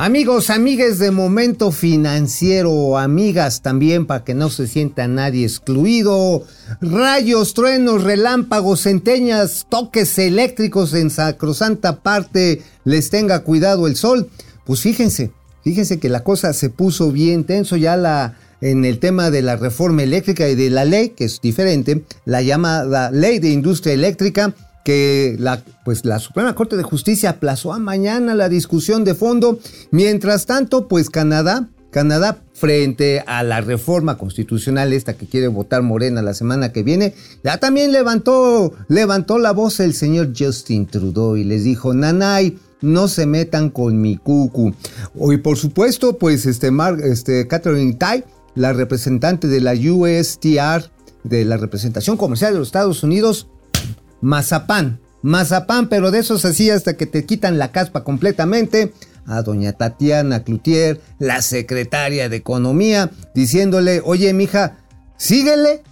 Amigos, amigues de Momento Financiero, amigas también para que no se sienta nadie excluido. Rayos, truenos, relámpagos, centeñas, toques eléctricos en sacrosanta parte, les tenga cuidado el sol. Pues fíjense, fíjense que la cosa se puso bien tenso ya en el tema de la reforma eléctrica y de la ley, que es diferente, la llamada Ley de Industria Eléctrica que la, pues la Suprema Corte de Justicia aplazó a mañana la discusión de fondo. Mientras tanto, pues Canadá, Canadá frente a la reforma constitucional esta que quiere votar Morena la semana que viene, ya también levantó, levantó la voz el señor Justin Trudeau y les dijo, Nanay, no se metan con mi cucu. Y por supuesto, pues este, este Catherine Tai, la representante de la USTR, de la representación comercial de los Estados Unidos, mazapán, mazapán, pero de esos así hasta que te quitan la caspa completamente. A doña Tatiana Cloutier, la secretaria de Economía, diciéndole, oye, mija, síguele,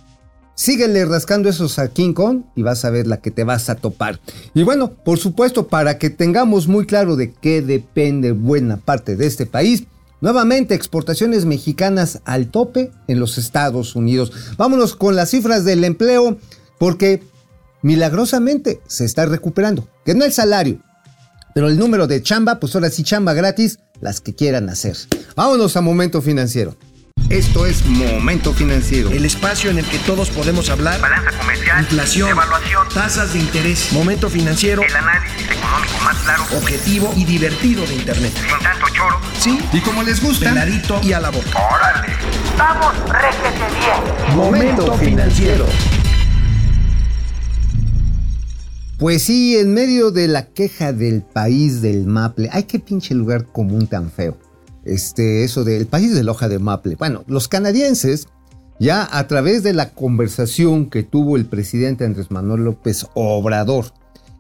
síguele rascando esos a King Kong y vas a ver la que te vas a topar. Y bueno, por supuesto, para que tengamos muy claro de qué depende buena parte de este país, Nuevamente, exportaciones mexicanas al tope en los Estados Unidos. Vámonos con las cifras del empleo, porque milagrosamente se está recuperando. Que no el salario, pero el número de chamba, pues ahora sí chamba gratis, las que quieran hacer. Vámonos a Momento Financiero. Esto es Momento Financiero. El espacio en el que todos podemos hablar. Balanza comercial. Inflación. Evaluación. Tasas de interés. Momento Financiero. El análisis económico más claro. Objetivo y divertido de Internet. Sin tanto choro. Sí. Y como les gusta. Peladito y a la boca. Órale. Vamos, réjete bien. Momento Financiero. Pues sí, en medio de la queja del país del Maple, ay qué pinche lugar común tan feo. Este, eso del país de la hoja de Maple. Bueno, los canadienses, ya a través de la conversación que tuvo el presidente Andrés Manuel López Obrador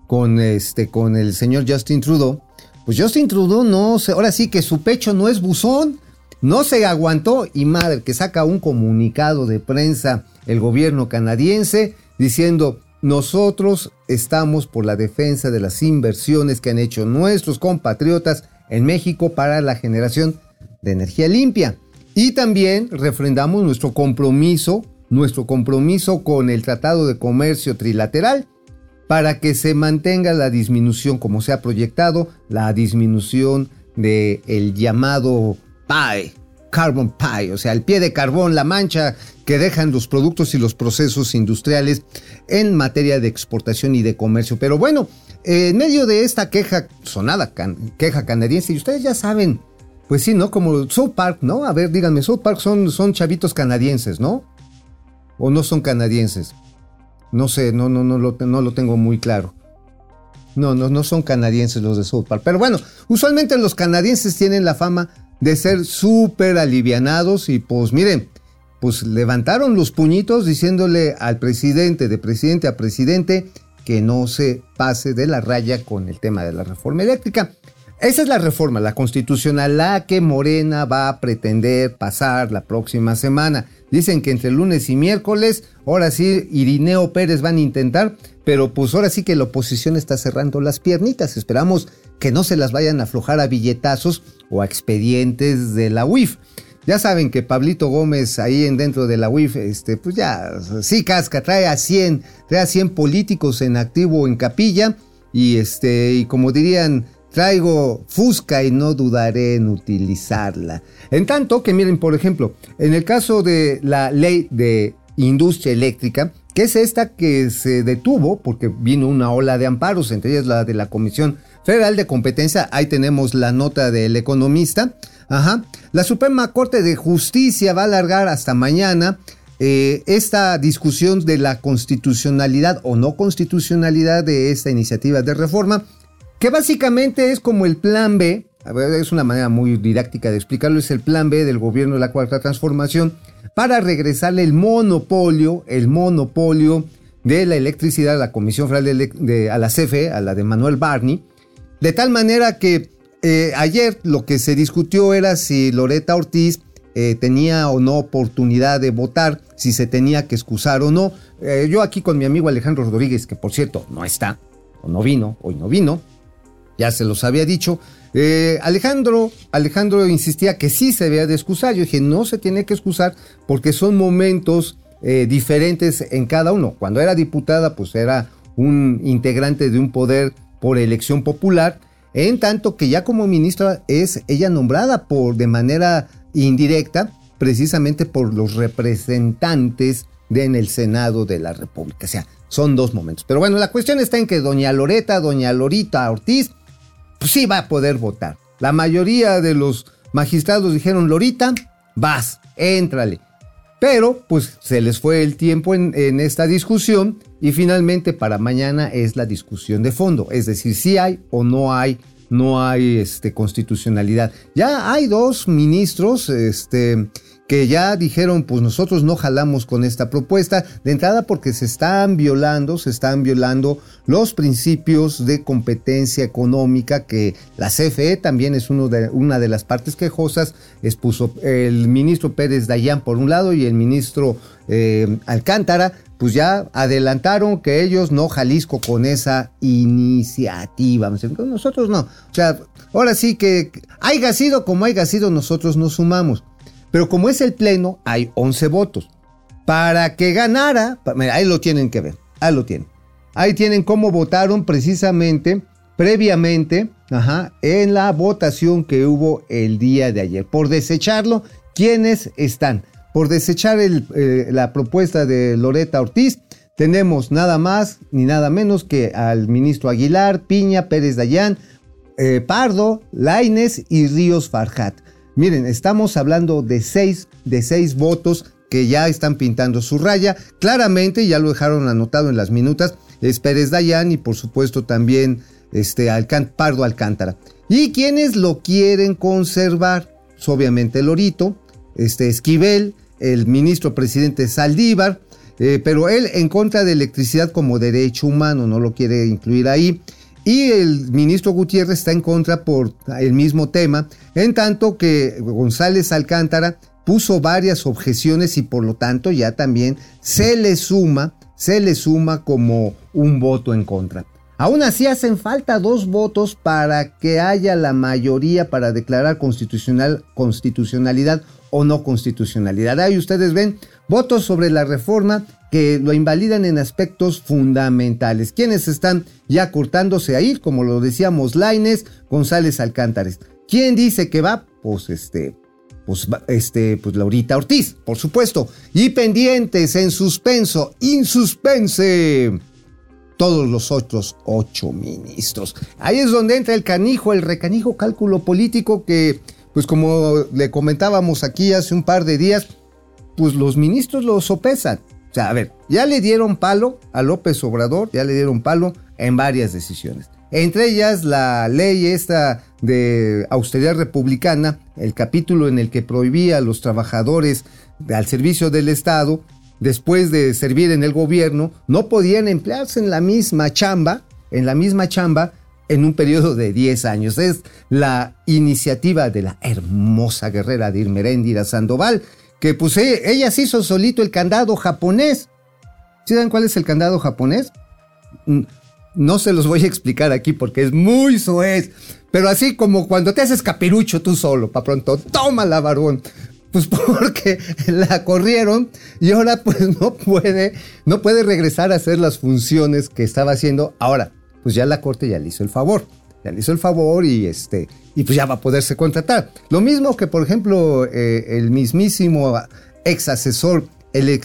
con, este, con el señor Justin Trudeau, pues Justin Trudeau no se, ahora sí que su pecho no es buzón, no se aguantó y madre que saca un comunicado de prensa el gobierno canadiense diciendo nosotros estamos por la defensa de las inversiones que han hecho nuestros compatriotas en México para la generación de energía limpia. Y también refrendamos nuestro compromiso, nuestro compromiso con el Tratado de Comercio Trilateral para que se mantenga la disminución, como se ha proyectado, la disminución del el llamado PAE, Carbon Pie, o sea, el pie de carbón, la mancha que dejan los productos y los procesos industriales en materia de exportación y de comercio. Pero bueno, en medio de esta queja, sonada queja canadiense, y ustedes ya saben, pues sí, ¿no? Como South Park, ¿no? A ver, díganme, South Park son, son chavitos canadienses, ¿no? ¿O no son canadienses? No sé, no, no, no, lo, no lo tengo muy claro. No, no, no son canadienses los de South Park. Pero bueno, usualmente los canadienses tienen la fama de ser súper alivianados y pues miren, pues levantaron los puñitos diciéndole al presidente, de presidente a presidente, que no se pase de la raya con el tema de la reforma eléctrica. Esa es la reforma, la constitucional, la que Morena va a pretender pasar la próxima semana. Dicen que entre lunes y miércoles, ahora sí, Irineo Pérez van a intentar, pero pues ahora sí que la oposición está cerrando las piernitas. Esperamos que no se las vayan a aflojar a billetazos o a expedientes de la UIF. Ya saben que Pablito Gómez ahí en dentro de la UIF, este, pues ya sí casca, trae a 100, trae a 100 políticos en activo en capilla y este, y como dirían, traigo Fusca y no dudaré en utilizarla. En tanto que miren, por ejemplo, en el caso de la ley de industria eléctrica, que es esta que se detuvo porque vino una ola de amparos, entre ellas la de la Comisión Federal de Competencia, ahí tenemos la nota del economista. Ajá. La Suprema Corte de Justicia va a alargar hasta mañana eh, esta discusión de la constitucionalidad o no constitucionalidad de esta iniciativa de reforma, que básicamente es como el plan B, es una manera muy didáctica de explicarlo, es el plan B del gobierno de la Cuarta Transformación para regresarle el monopolio, el monopolio de la electricidad a la Comisión Federal de, a la CFE, a la de Manuel Barney, de tal manera que eh, ayer lo que se discutió era si Loreta Ortiz eh, tenía o no oportunidad de votar, si se tenía que excusar o no. Eh, yo aquí con mi amigo Alejandro Rodríguez, que por cierto no está, o no vino, hoy no vino, ya se los había dicho. Alejandro, Alejandro insistía que sí se debía de excusar. Yo dije, no se tiene que excusar porque son momentos diferentes en cada uno. Cuando era diputada, pues era un integrante de un poder por elección popular, en tanto que ya como ministra es ella nombrada por de manera indirecta precisamente por los representantes en el Senado de la República. O sea, son dos momentos. Pero bueno, la cuestión está en que doña Loreta, doña Lorita Ortiz, pues sí va a poder votar. La mayoría de los magistrados dijeron, Lorita, vas, éntrale. Pero pues se les fue el tiempo en, esta discusión y finalmente para mañana es la discusión de fondo, es decir, si hay o no hay no hay este, constitucionalidad. Ya hay dos ministros este, que ya dijeron, pues nosotros no jalamos con esta propuesta, de entrada porque se están violando, se están violando los principios de competencia económica que la CFE también es uno de, una de las partes quejosas, expuso el ministro Pérez Dayán por un lado y el ministro eh, Alcántara, pues ya adelantaron que ellos no Jalisco con esa iniciativa. Nosotros no. O sea, ahora sí que haya sido como haya sido, nosotros nos sumamos. Pero como es el pleno, hay 11 votos. Para que ganara, ahí lo tienen que ver, ahí lo tienen. Ahí tienen cómo votaron precisamente, previamente, en la votación que hubo el día de ayer. Por desecharlo, ¿quiénes están? Por desechar eh, la propuesta de Loreta Ortiz, tenemos nada más ni nada menos que al ministro Aguilar, Piña, Pérez Dayán, eh, Pardo, Laines y Ríos Farjat. Miren, estamos hablando de seis, de seis votos que ya están pintando su raya. Claramente, ya lo dejaron anotado en las minutas, es Pérez Dayán y por supuesto también este, Pardo Alcántara. ¿Y quienes lo quieren conservar? Pues, obviamente Lorito, este, Esquivel, el ministro presidente Saldívar, eh, pero él en contra de electricidad como derecho humano, no lo quiere incluir ahí. Y el ministro Gutiérrez está en contra por el mismo tema, en tanto que González Alcántara puso varias objeciones y por lo tanto ya también se le suma, se le suma como un voto en contra. Aún así hacen falta dos votos para que haya la mayoría para declarar constitucional, constitucionalidad o no constitucionalidad. Ahí ustedes ven votos sobre la reforma que lo invalidan en aspectos fundamentales. ¿Quiénes están ya cortándose ahí? Como lo decíamos, Laines, González Alcántares. ¿Quién dice que va? Pues este, pues, este, pues Laurita Ortiz, por supuesto. Y pendientes en suspenso, insuspense. Todos los otros ocho ministros. Ahí es donde entra el canijo, el recanijo cálculo político que, pues como le comentábamos aquí hace un par de días, pues los ministros lo sopesan sea, a ver, ya le dieron palo a López Obrador, ya le dieron palo en varias decisiones. Entre ellas la ley esta de austeridad republicana, el capítulo en el que prohibía a los trabajadores al servicio del Estado, después de servir en el gobierno, no podían emplearse en la misma chamba, en la misma chamba, en un periodo de 10 años. Es la iniciativa de la hermosa guerrera de Irmeréndira Sandoval, que pues e, ella se hizo solito el candado japonés. ¿Sí saben cuál es el candado japonés? Mm, no se los voy a explicar aquí porque es muy soez. Pero así como cuando te haces capirucho tú solo, para pronto, toma la varón. Pues porque la corrieron y ahora pues no puede, no puede regresar a hacer las funciones que estaba haciendo. Ahora, pues ya la corte ya le hizo el favor hizo el favor y, este, y pues ya va a poderse contratar. Lo mismo que, por ejemplo, eh, el mismísimo ex asesor, el,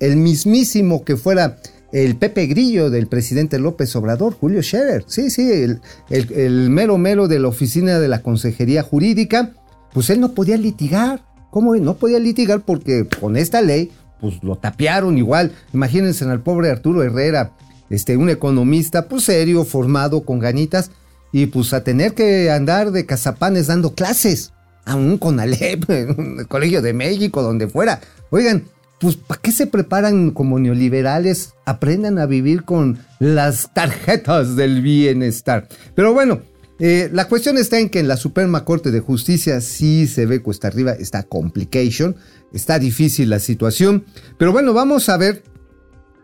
el mismísimo que fuera el Pepe Grillo del presidente López Obrador, Julio Scherer, sí, sí, el, el, mero mero de la oficina de la Consejería Jurídica, pues él no podía litigar. ¿Cómo? No podía litigar porque con esta ley, pues lo tapearon igual. Imagínense al pobre Arturo Herrera, este, un economista, pues serio, formado, con ganitas, y pues a tener que andar de cazapanes dando clases, aún con Alep, en el Colegio de México, donde fuera. Oigan, pues ¿para qué se preparan como neoliberales? Aprendan a vivir con las tarjetas del bienestar. Pero bueno, eh, la cuestión está en que en la Suprema Corte de Justicia sí se ve cuesta arriba, está complication, está difícil la situación. Pero bueno, vamos a ver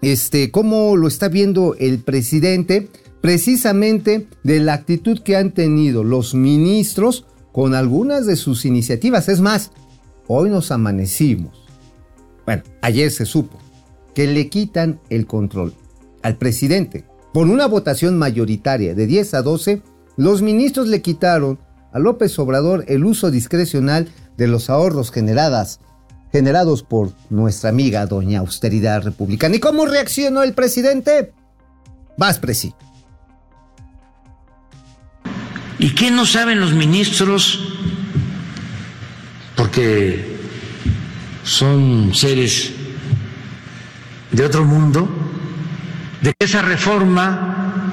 este, cómo lo está viendo el presidente precisamente de la actitud que han tenido los ministros con algunas de sus iniciativas. Es más, hoy nos amanecimos. Bueno, ayer se supo que le quitan el control al presidente. Por una votación mayoritaria de 10 a 12, los ministros le quitaron a López Obrador el uso discrecional de los ahorros generadas, generados por nuestra amiga doña Austeridad Republicana. ¿Y cómo reaccionó el presidente? Vas, presi. ¿Y qué no saben los ministros? Porque son seres de otro mundo, de que esa reforma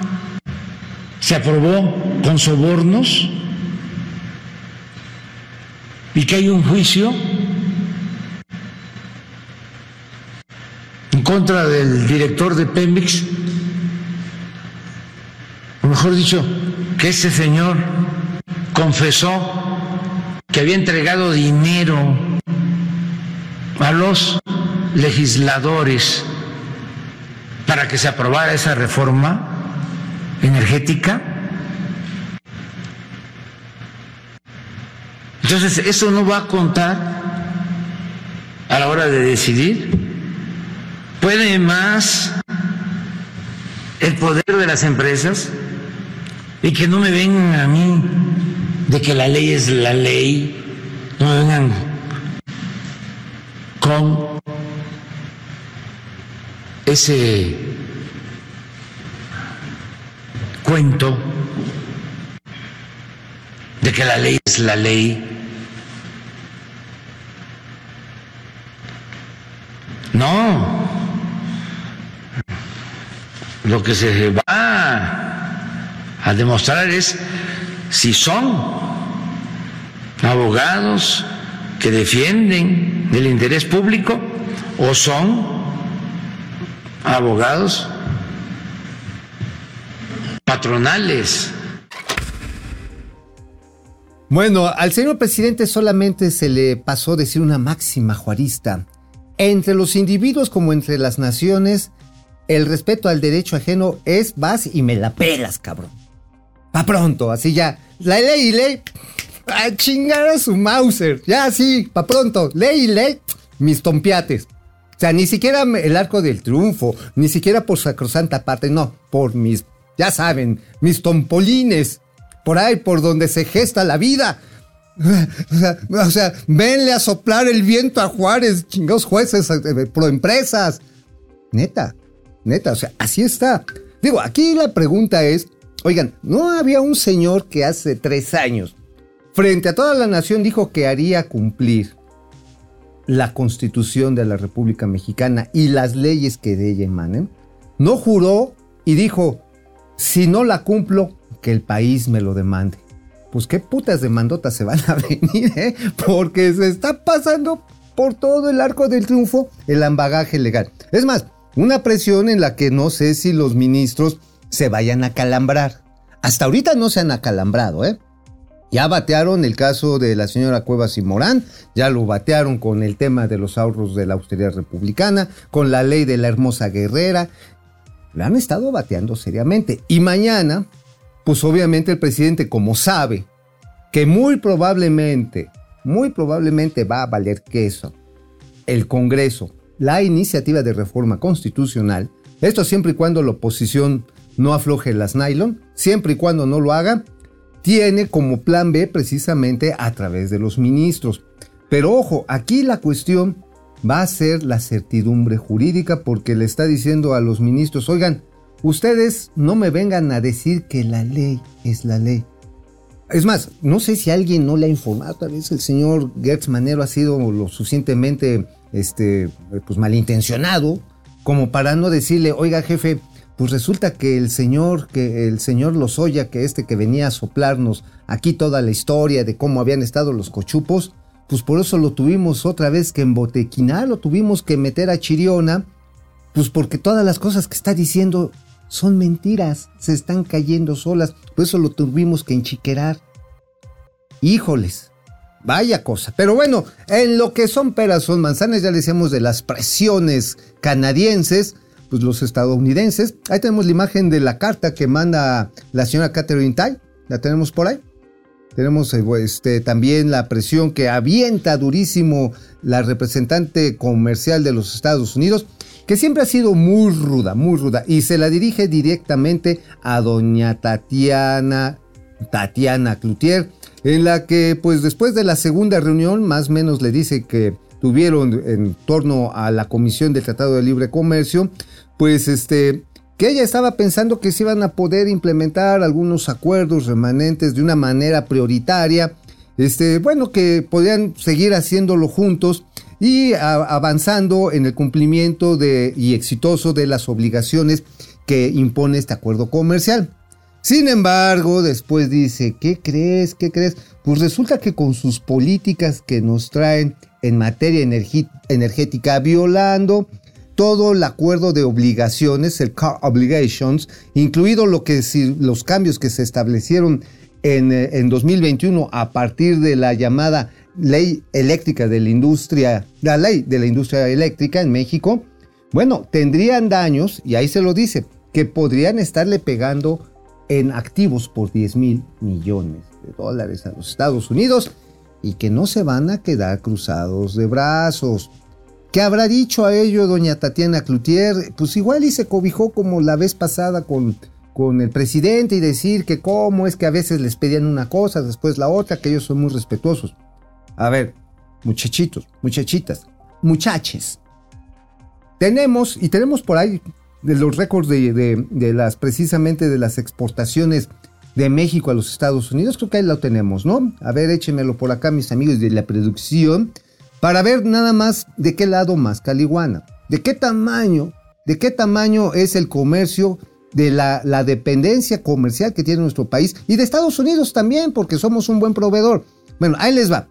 se aprobó con sobornos y que hay un juicio en contra del director de Pemex, o mejor dicho, que ese señor confesó que había entregado dinero a los legisladores para que se aprobara esa reforma energética. Entonces, eso no va a contar a la hora de decidir. Puede más el poder de las empresas y que no me vengan a mí de que la ley es la ley, no me vengan con ese cuento de que la ley es la ley. No, lo que se va a demostrar es si son abogados que defienden el interés público o son abogados patronales. Bueno, al señor presidente solamente se le pasó decir una máxima juarista. Entre los individuos como entre las naciones, el respeto al derecho ajeno es vas y me la pelas, cabrón. Pa' pronto, así ya. La ley ley, a chingar a su Mauser. Ya así, pa' pronto. Ley ley, mis tompiates. O sea, ni siquiera el arco del triunfo, ni siquiera por sacrosanta parte, no, por mis, ya saben, mis tompolines. Por ahí, por donde se gesta la vida. O sea, o sea, venle a soplar el viento a Juárez, chingados jueces, eh, proempresas. Neta, neta, o sea, así está. Digo, aquí la pregunta es, oigan, ¿no había un señor que hace tres años, frente a toda la nación, dijo que haría cumplir la constitución de la República Mexicana y las leyes que de ella emanen? No juró y dijo, si no la cumplo, que el país me lo demande. Pues qué putas demandotas se van a venir, ¿eh? Porque se está pasando por todo el arco del triunfo el ambagaje legal. Es más, una presión en la que no sé si los ministros se vayan a calambrar. Hasta ahorita no se han acalambrado, ¿eh? Ya batearon el caso de la señora Cuevas y Morán, ya lo batearon con el tema de los ahorros de la austeridad republicana, con la ley de la hermosa guerrera. Le han estado bateando seriamente. Y mañana, pues obviamente el presidente, como sabe que muy probablemente, muy probablemente va a valer queso el Congreso, la iniciativa de reforma constitucional, esto siempre y cuando la oposición no afloje las nylon, siempre y cuando no lo haga, tiene como plan B precisamente a través de los ministros. Pero ojo, aquí la cuestión va a ser la certidumbre jurídica porque le está diciendo a los ministros, oigan, ustedes no me vengan a decir que la ley es la ley. Es más, no sé si alguien no le ha informado, tal vez el señor Gertz Manero ha sido lo suficientemente este, pues, malintencionado como para no decirle, oiga jefe, pues resulta que el señor, que el señor Lozoya, que este que venía a soplarnos aquí toda la historia de cómo habían estado los cochupos, pues por eso lo tuvimos otra vez que embotequinar, lo tuvimos que meter a Chiriona, pues porque todas las cosas que está diciendo son mentiras, se están cayendo solas, por eso lo tuvimos que enchiquerar. Híjoles, vaya cosa. Pero bueno, en lo que son peras, son manzanas, ya decíamos de las presiones canadienses, pues, los estadounidenses. Ahí tenemos la imagen de la carta que manda la señora Catherine Tai. La tenemos por ahí. Tenemos eh, este, también la presión que avienta durísimo la representante comercial de los Estados Unidos, que siempre ha sido muy ruda, muy ruda, y se la dirige directamente a doña Tatiana, Tatiana Cloutier, en la que pues después de la segunda reunión, más o menos le dice que tuvieron en torno a la Comisión del Tratado de Libre Comercio, pues este, que ella estaba pensando que se iban a poder implementar algunos acuerdos remanentes de una manera prioritaria, este, bueno, que podían seguir haciéndolo juntos y avanzando en el cumplimiento de, y exitoso de las obligaciones que impone este acuerdo comercial. Sin embargo, después dice, ¿qué crees? ¿Qué crees? Pues resulta que con sus políticas que nos traen en materia energética, violando todo el acuerdo de obligaciones, el Car Obligations, incluido lo que, los cambios que se establecieron en, eh, en 2021 a partir de la llamada ley eléctrica de la industria, la ley de la industria eléctrica en México, bueno, tendrían daños, y ahí se lo dice, que podrían estarle pegando en activos por 10 mil millones de dólares a los Estados Unidos y que no se van a quedar cruzados de brazos. ¿Qué habrá dicho a ello doña Tatiana Cloutier? Pues igual y se cobijó como la vez pasada con, con el presidente y decir que cómo es que a veces les pedían una cosa, después la otra, que ellos son muy respetuosos. A ver, muchachitos, muchachitas, muchaches. Tenemos, y tenemos por ahí de los récords de, de, las, precisamente de las exportaciones de México a los Estados Unidos, creo que ahí lo tenemos, ¿no? A ver, échemelo por acá, mis amigos de la producción para ver nada más de qué lado más caliguana, de qué tamaño, de qué tamaño es el comercio, de la, la dependencia comercial que tiene nuestro país y de Estados Unidos también, porque somos un buen proveedor. Bueno, ahí les va.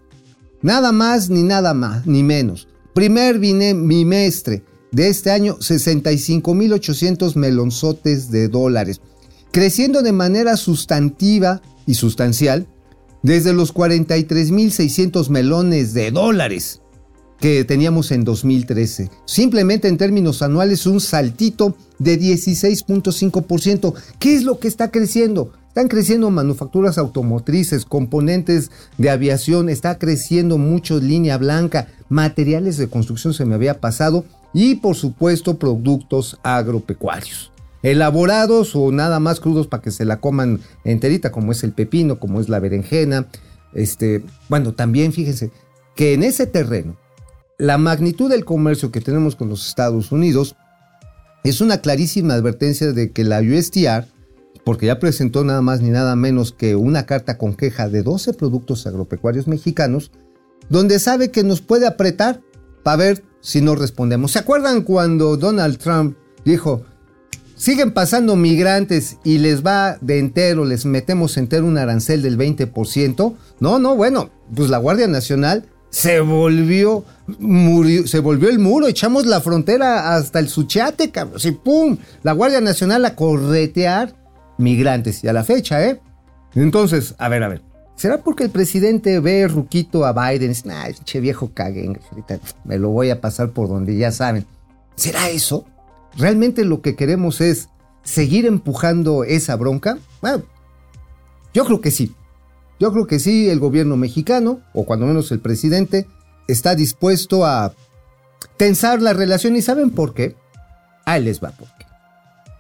Nada más ni nada más, ni menos. Primer bimestre de este año, 65.800 melonzotes de dólares, creciendo de manera sustantiva y sustancial desde los 43.600 melones de dólares que teníamos en 2013. Simplemente en términos anuales un saltito de 16.5%. ¿Qué es lo que está creciendo? Están creciendo manufacturas automotrices, componentes de aviación, está creciendo mucho línea blanca, materiales de construcción se me había pasado y por supuesto productos agropecuarios. Elaborados o nada más crudos para que se la coman enterita, como es el pepino, como es la berenjena. Este, bueno, también fíjense que en ese terreno la magnitud del comercio que tenemos con los Estados Unidos es una clarísima advertencia de que la USTR, porque ya presentó nada más ni nada menos que una carta con queja de 12 productos agropecuarios mexicanos, donde sabe que nos puede apretar para ver si no respondemos. ¿Se acuerdan cuando Donald Trump dijo, siguen pasando migrantes y les va de entero, les metemos entero un arancel del 20%? No, no, bueno, pues la Guardia Nacional se volvió, murió, se volvió el muro, echamos la frontera hasta el Suchiate, cabrón, y pum, la Guardia Nacional a corretear migrantes, y a la fecha, ¿eh? Entonces, a ver, a ver, ¿será porque el presidente ve ruquito a Biden y dice, che viejo caguen, me lo voy a pasar por donde ya saben? ¿Será eso? ¿Realmente lo que queremos es seguir empujando esa bronca? Bueno, yo creo que sí. Yo creo que sí, el gobierno mexicano, o cuando menos el presidente, está dispuesto a tensar la relación. ¿Y saben por qué? Ahí les va por qué.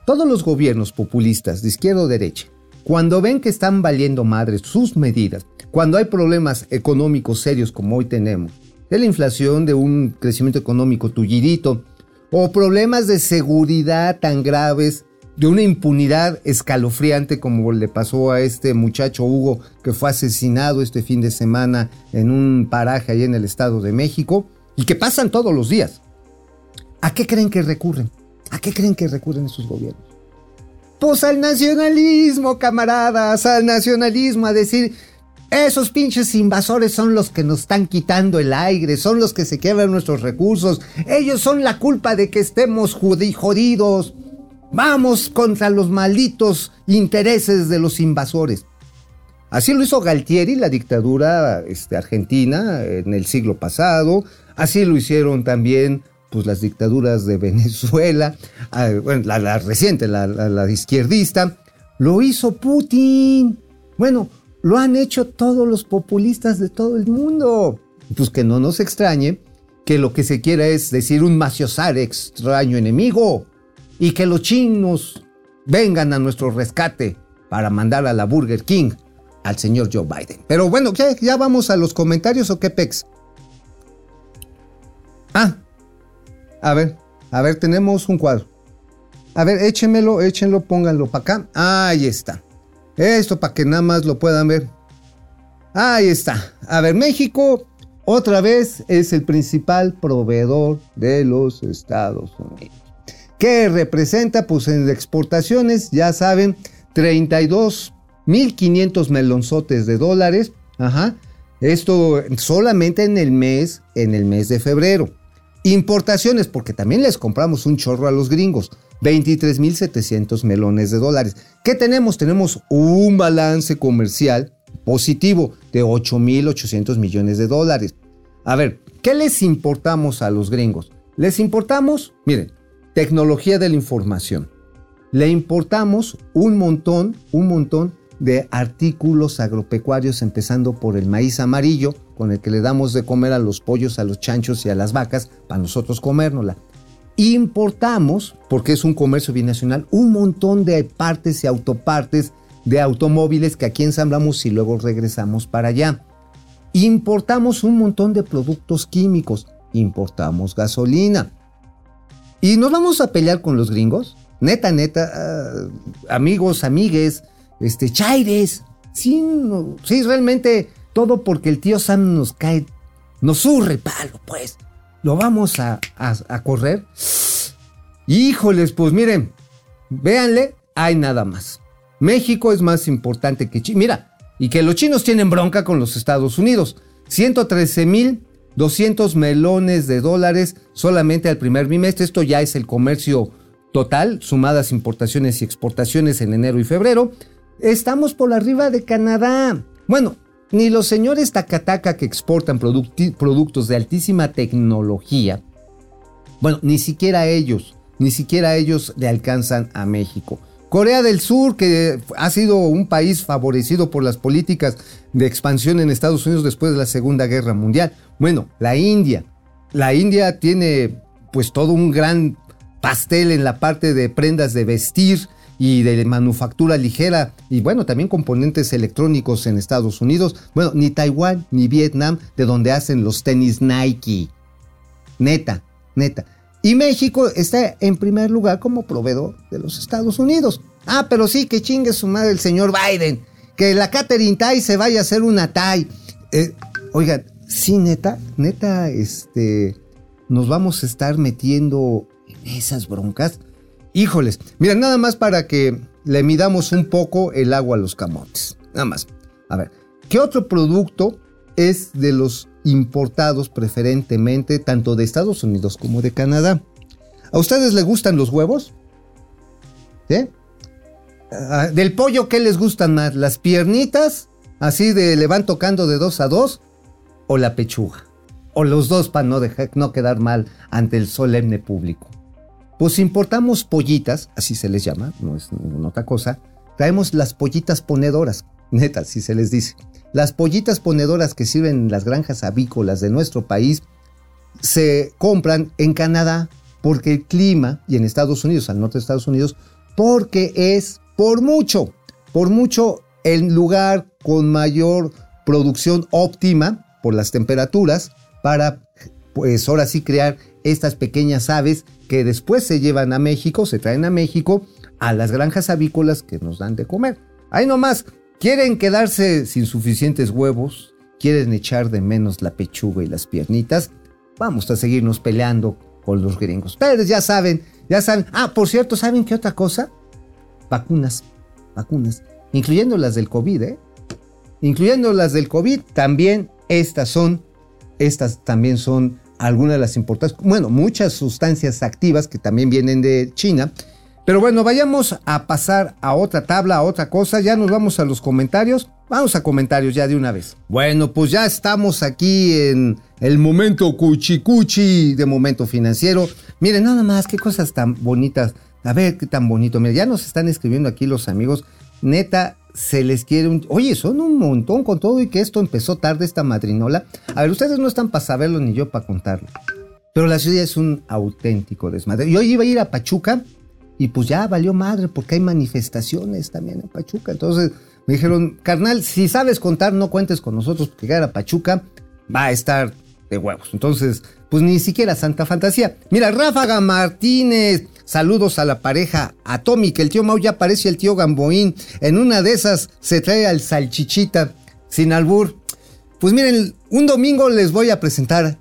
Todos los gobiernos populistas de izquierda o derecha, cuando ven que están valiendo madres sus medidas, cuando hay problemas económicos serios como hoy tenemos, de la inflación, de un crecimiento económico tullidito, o problemas de seguridad tan graves de una impunidad escalofriante como le pasó a este muchacho Hugo que fue asesinado este fin de semana en un paraje ahí en el Estado de México y que pasan todos los días. ¿A qué creen que recurren? ¿A qué creen que recurren esos gobiernos? Pues al nacionalismo, camaradas, al nacionalismo, a decir, esos pinches invasores son los que nos están quitando el aire, son los que se quebran nuestros recursos, ellos son la culpa de que estemos jodidos. Vamos contra los malditos intereses de los invasores. Así lo hizo Galtieri, la dictadura este, argentina, en el siglo pasado. Así lo hicieron también pues las dictaduras de Venezuela, ah, bueno, la, la reciente, la, la- izquierdista, lo hizo Putin. Bueno, lo han hecho todos los populistas de todo el mundo. Pues que no nos extrañe que lo que se quiera es decir un maciosar extraño enemigo y que los chinos vengan a nuestro rescate para mandar a la Burger King al señor Joe Biden. Pero bueno. ¿ya vamos a los comentarios o qué pex? Ah, a ver, a ver, tenemos un cuadro. A ver, échenmelo, échenlo, pónganlo para acá. Ahí está. Esto para que nada más lo puedan ver. Ahí está. A ver, México otra vez es el principal proveedor de los Estados Unidos. ¿Qué representa? Pues en exportaciones, ya saben, 32.500 melonzotes de dólares. Ajá. Esto solamente en el mes, en el mes de febrero. Importaciones, porque también les compramos un chorro a los gringos. 23.700 melones de dólares. ¿Qué tenemos? Tenemos un balance comercial positivo de 8.800 millones de dólares. A ver, ¿qué les importamos a los gringos? Les importamos, miren, tecnología de la información. Le importamos un montón, un montón de artículos agropecuarios, empezando por el maíz amarillo, con el que le damos de comer a los pollos, a los chanchos y a las vacas, para nosotros comérnosla. Importamos, porque es un comercio binacional, un montón de partes y autopartes de automóviles que aquí ensamblamos y luego regresamos para allá. Importamos un montón de productos químicos, importamos gasolina. ¿Y nos vamos a pelear con los gringos? Neta, neta, ah, amigos, amigues, este, chaires. Sí, sí, realmente todo porque el tío Sam nos cae, nos surre el palo, pues. Lo vamos a, a- a correr. Híjoles, pues miren, véanle, hay nada más. México es más importante que China. Mira, y que los chinos tienen bronca con los Estados Unidos. 113 mil 200 melones de dólares solamente al primer bimestre. Esto ya es el comercio total, sumadas importaciones y exportaciones en enero y febrero. Estamos por arriba de Canadá. Bueno, ni los señores Takataka que exportan productos de altísima tecnología, bueno, ni siquiera ellos, ni siquiera ellos le alcanzan a México. Corea del Sur, que ha sido un país favorecido por las políticas de expansión en Estados Unidos después de la Segunda Guerra Mundial. Bueno, la India. La India tiene pues todo un gran pastel en la parte de prendas de vestir y de manufactura ligera y bueno, también componentes electrónicos en Estados Unidos. Bueno, ni Taiwán ni Vietnam, de donde hacen los tenis Nike. Neta, neta. Y México está en primer lugar como proveedor de los Estados Unidos. Ah, pero sí, que chingue su madre el señor Biden. Que la Catherine Tai se vaya a hacer una Tai. Eh, oigan, sí, neta, neta, este, nos vamos a estar metiendo en esas broncas. Híjoles, mira, nada más para que le midamos un poco el agua a los camotes. Nada más. A ver, ¿qué otro producto es de los importados preferentemente tanto de Estados Unidos como de Canadá? ¿A ustedes les gustan los huevos? ¿Sí? Ah, ¿Del pollo qué les gustan más? ¿Las piernitas? Así de le van tocando de dos a dos. ¿O la pechuga? O los dos para no, dejar, no quedar mal ante el solemne público. Pues importamos pollitas, así se les llama, no es ninguna otra cosa. Traemos las pollitas ponedoras, neta, así se les dice. Las pollitas ponedoras que sirven en las granjas avícolas de nuestro país se compran en Canadá porque el clima y en Estados Unidos, al norte de Estados Unidos, porque es por mucho, por mucho el lugar con mayor producción óptima por las temperaturas para, pues ahora sí, crear estas pequeñas aves que después se llevan a México, se traen a México a las granjas avícolas que nos dan de comer. Ahí nomás, quieren quedarse sin suficientes huevos, quieren echar de menos la pechuga y las piernitas, vamos a seguirnos peleando con los gringos. Ustedes ya saben, ya saben. Ah, por cierto, ¿saben qué otra cosa? Vacunas, vacunas, incluyendo las del COVID, ¿eh? Incluyendo las del COVID, también estas son, estas también son algunas de las importantes, bueno, muchas sustancias activas que también vienen de China. Pero bueno, vayamos a pasar a otra tabla, a otra cosa. Ya nos vamos a los comentarios. Vamos a comentarios ya de una vez. Bueno, pues ya estamos aquí en el momento cuchicuchi de momento financiero. Miren, nada más, qué cosas tan bonitas. A ver, qué tan bonito. Mira, ya nos están escribiendo aquí los amigos. Neta, se les quiere un... Oye, son un montón con todo y que esto empezó tarde esta madrinola. A ver, ustedes no están para saberlo ni yo para contarlo. Pero la ciudad es un auténtico desmadre. Yo iba a ir a Pachuca y pues ya valió madre porque hay manifestaciones también en Pachuca. Entonces me dijeron, carnal, si sabes contar, no cuentes con nosotros porque llegar a Pachuca va a estar de huevos. Entonces, pues ni siquiera Santa Fantasía. Mira, Ráfaga Martínez, saludos a la pareja atómica. El tío Mau ya parece el tío Gamboín. En una de esas se trae al salchichita sin albur. Pues miren, un domingo les voy a presentar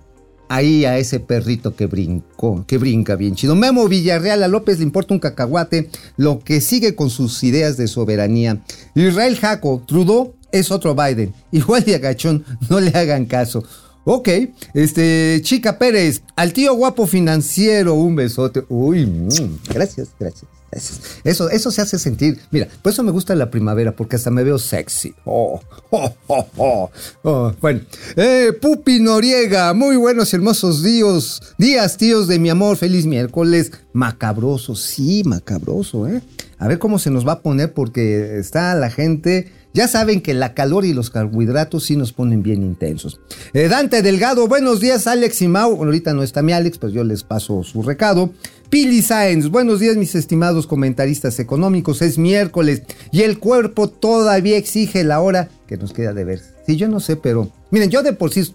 ahí a ese perrito que brincó, que brinca bien chido. Memo Villarreal, a López le importa un cacahuate, lo que sigue con sus ideas de soberanía. Israel Jaco, Trudeau es otro Biden. Igual de agachón, no le hagan caso. Ok, este, Chica Pérez, al tío guapo financiero, un besote. Uy, mm, gracias, gracias. Eso, eso se hace sentir. Mira, por eso me gusta la primavera, porque hasta me veo sexy. Oh, oh, oh, oh. oh, bueno, eh, Pupi Noriega, muy buenos, hermosos días. Días, tíos de mi amor, feliz miércoles. Macabroso, sí, macabroso, ¿eh? A ver cómo se nos va a poner, porque está la gente ya saben que la calor y los carbohidratos sí nos ponen bien intensos. Eh, Dante Delgado, buenos días Alex y Mau. Bueno, ahorita no está mi Alex, pues yo les paso su recado. Pili Sáenz, buenos días mis estimados comentaristas económicos. Es miércoles y el cuerpo todavía exige la hora que nos queda de ver. Sí, yo no sé, pero miren, yo de por sí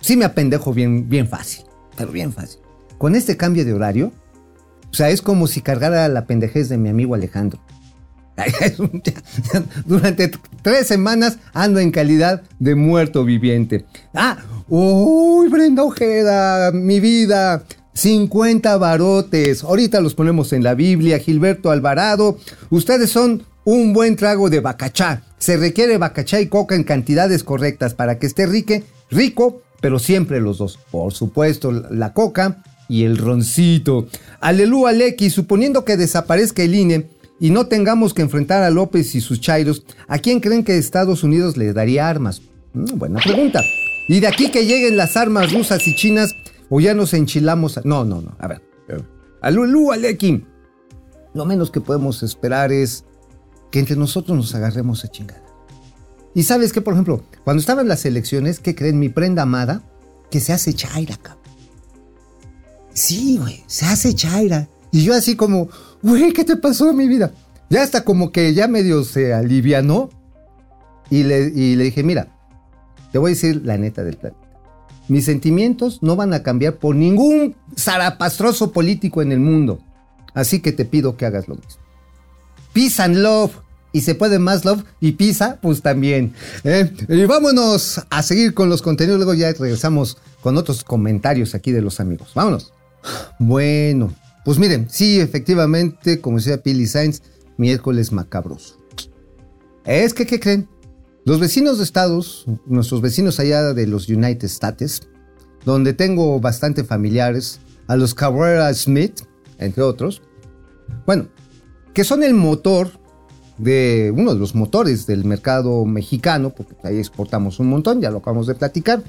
sí me apendejo bien, bien fácil, pero bien fácil. Con este cambio de horario, o sea, es como si cargara la pendejez de mi amigo Alejandro. Durante tres semanas ando en calidad de muerto viviente. Ah, uy, Brenda Ojeda, mi vida. 50 barotes. Ahorita los ponemos en la Biblia. Gilberto Alvarado. Ustedes son un buen trago de bacachá. Se requiere bacachá y coca en cantidades correctas para que esté rico, pero siempre los dos. Por supuesto, la coca y el roncito. Aleluya, Aleki, suponiendo que desaparezca el INE y no tengamos que enfrentar a López y sus chairos, ¿a quién creen que Estados Unidos le daría armas? Mm, buena pregunta. Y de aquí que lleguen las armas rusas y chinas, o ya nos enchilamos. A... No, no, no. A ver. Alulú, Aleki. Lo menos que podemos esperar es que entre nosotros nos agarremos a chingada. Y sabes que, por ejemplo, cuando estaban las elecciones, ¿qué creen? Mi prenda amada, que se hace chaira, cabrón. Sí, güey, se hace chaira. Y yo así como, güey, ¿qué te pasó en mi vida? Ya hasta como que ya medio se alivianó. Y le, y le dije, mira, te voy a decir la neta del plan. Mis sentimientos no van a cambiar por ningún zarapastroso político en el mundo. Así que te pido que hagas lo mismo. Peace and love. Y se puede más love y pizza, pues también. ¿eh? Y vámonos a seguir con los contenidos. Luego ya regresamos con otros comentarios aquí de los amigos. Vámonos. Bueno, pues miren, sí, efectivamente, como decía Pili Sainz, miércoles macabroso. Es que, ¿qué creen? Los vecinos de Estados, nuestros vecinos allá de los United States, donde tengo bastante familiares, a los Cabrera Smith, entre otros, bueno, que son el motor de uno de los motores del mercado mexicano, porque ahí exportamos un montón, ya lo acabamos de platicar,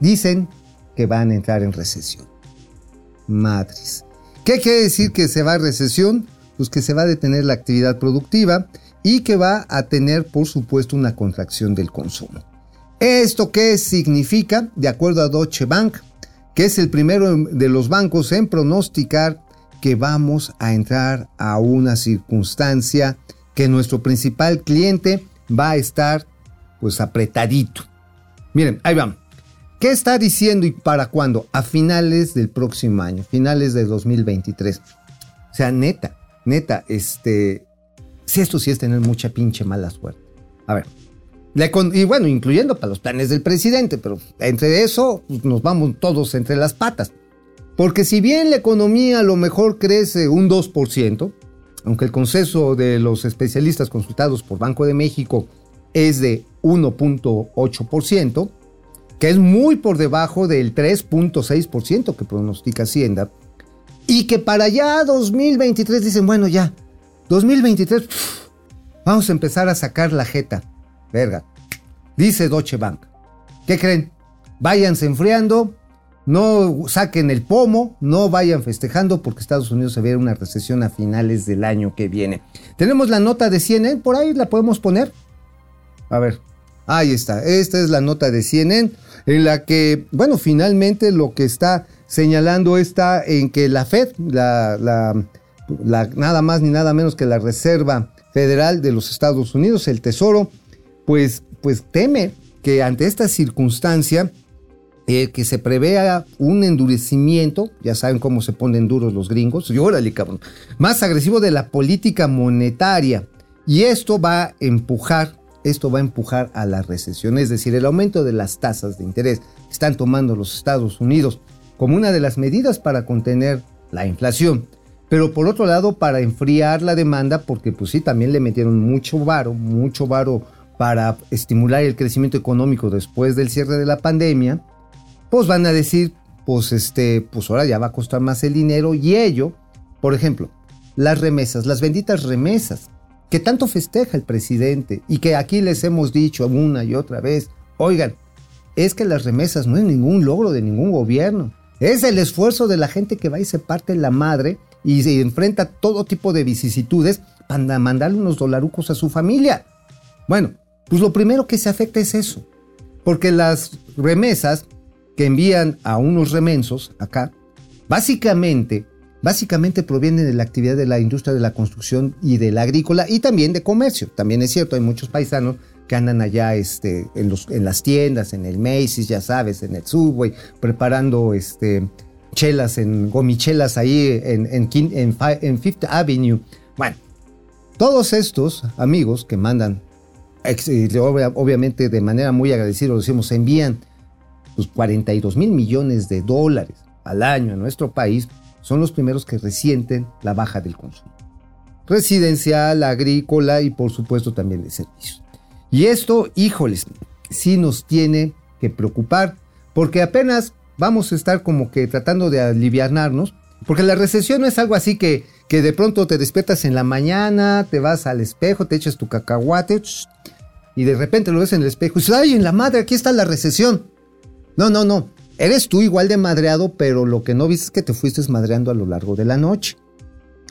dicen que van a entrar en recesión. Madres. ¿Qué quiere decir que se va a recesión? Pues que se va a detener la actividad productiva y que va a tener, por supuesto, una contracción del consumo. ¿Esto qué significa? De acuerdo a Deutsche Bank, que es el primero de los bancos en pronosticar que vamos a entrar a una circunstancia que nuestro principal cliente va a estar pues apretadito. Miren, ahí vamos. ¿Qué está diciendo y para cuándo? A finales del próximo año, finales de 2023. O sea, neta, neta, este, si esto sí es tener mucha pinche mala suerte. A ver, y bueno, incluyendo para los planes del presidente, pero entre eso pues, nos vamos todos entre las patas. Porque si bien la economía a lo mejor crece un 2%, aunque el consenso de los especialistas consultados por Banco de México es de 1.8%, que es muy por debajo del 3.6% que pronostica Hacienda, y que para allá 2023 dicen, bueno ya, 2023 vamos a empezar a sacar la jeta. verga. Dice Deutsche Bank. ¿Qué creen? Váyanse enfriando, no saquen el pomo, no vayan festejando porque Estados Unidos se ve una recesión a finales del año que viene. Tenemos la nota de CNN, por ahí la podemos poner. A ver, ahí está. Esta es la nota de CNN en la que, bueno, finalmente lo que está señalando está en que la Fed, la, nada más ni nada menos que la Reserva Federal de los Estados Unidos, el Tesoro, pues, pues teme que ante esta circunstancia eh, que se prevea un endurecimiento, ya saben cómo se ponen duros los gringos, y órale cabrón, más agresivo de la política monetaria. Y esto va a empujar, esto va a empujar a la recesión, es decir, el aumento de las tasas de interés están tomando los Estados Unidos como una de las medidas para contener la inflación. Pero por otro lado, para enfriar la demanda, porque pues sí, también le metieron mucho varo, mucho varo para estimular el crecimiento económico después del cierre de la pandemia, pues van a decir, pues este, pues ahora ya va a costar más el dinero y ello, por ejemplo, las remesas, las benditas remesas, que tanto festeja el presidente y que aquí les hemos dicho una y otra vez, oigan, es que las remesas no es ningún logro de ningún gobierno, es el esfuerzo de la gente que va y se parte la madre y se enfrenta a todo tipo de vicisitudes para mandarle unos dolarucos a su familia. Bueno, pues lo primero que se afecta es eso, porque las remesas que envían a unos remensos acá, básicamente, básicamente provienen de la actividad de la industria de la construcción y de la agrícola y también de comercio. También es cierto, hay muchos paisanos que andan allá este, en, las tiendas, en el Macy's, ya sabes, en el Subway, preparando este, chelas, en gomichelas ahí en, en, Fifth Avenue. Bueno, todos estos amigos que mandan, obviamente de manera muy agradecida, lo decimos, envían 42 pues, mil millones de dólares al año en nuestro país, son los primeros que resienten la baja del consumo. Residencial, agrícola y por supuesto también de servicios. Y esto, híjoles, sí nos tiene que preocupar porque apenas vamos a estar como que tratando de aliviarnos, porque la recesión no es algo así que, que de pronto te despiertas en la mañana, te vas al espejo, te echas tu cacahuate y de repente lo ves en el espejo y dices, ay, en la madre, aquí está la recesión. No, no, no. Eres tú igual de madreado, pero lo que no viste es que te fuiste madreando a lo largo de la noche.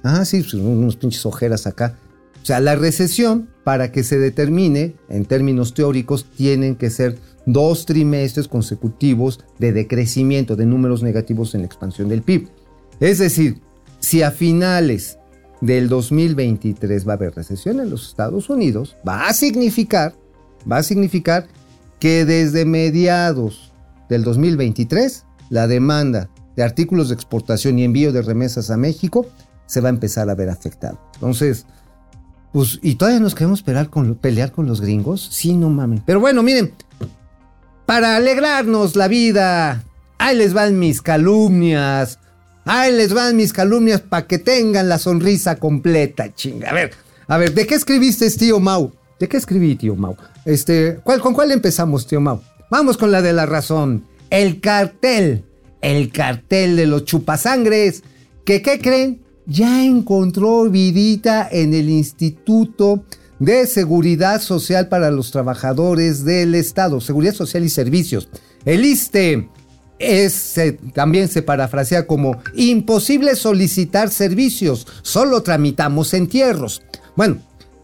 Ah, sí, pues, unos pinches ojeras acá. O sea, la recesión, para que se determine en términos teóricos, tienen que ser dos trimestres consecutivos de decrecimiento de números negativos en la expansión del PIB. Es decir, si a finales del 2023 va a haber recesión en los Estados Unidos, va a significar, va a significar que desde mediados del 2023, la demanda de artículos de exportación y envío de remesas a México se va a empezar a ver afectada. Entonces, pues, ¿y todavía nos queremos pelear con, los gringos? Sí, no mames. Pero bueno, miren, para alegrarnos la vida, ahí les van mis calumnias. Ahí les van mis calumnias para que tengan la sonrisa completa, chinga. A ver, a ver, ¿de qué escribiste, tío Mau? ¿De qué escribí, tío Mau? Este, ¿cuál, ¿con cuál empezamos, tío Mau? Vamos con la de la razón. El cartel. El cartel de los chupasangres. ¿Que qué creen? Ya encontró vidita en el Instituto de Seguridad Social para los Trabajadores del Estado. Seguridad Social y Servicios. El ISTE. Es, también se parafrasea como imposible solicitar servicios, solo tramitamos entierros. Bueno,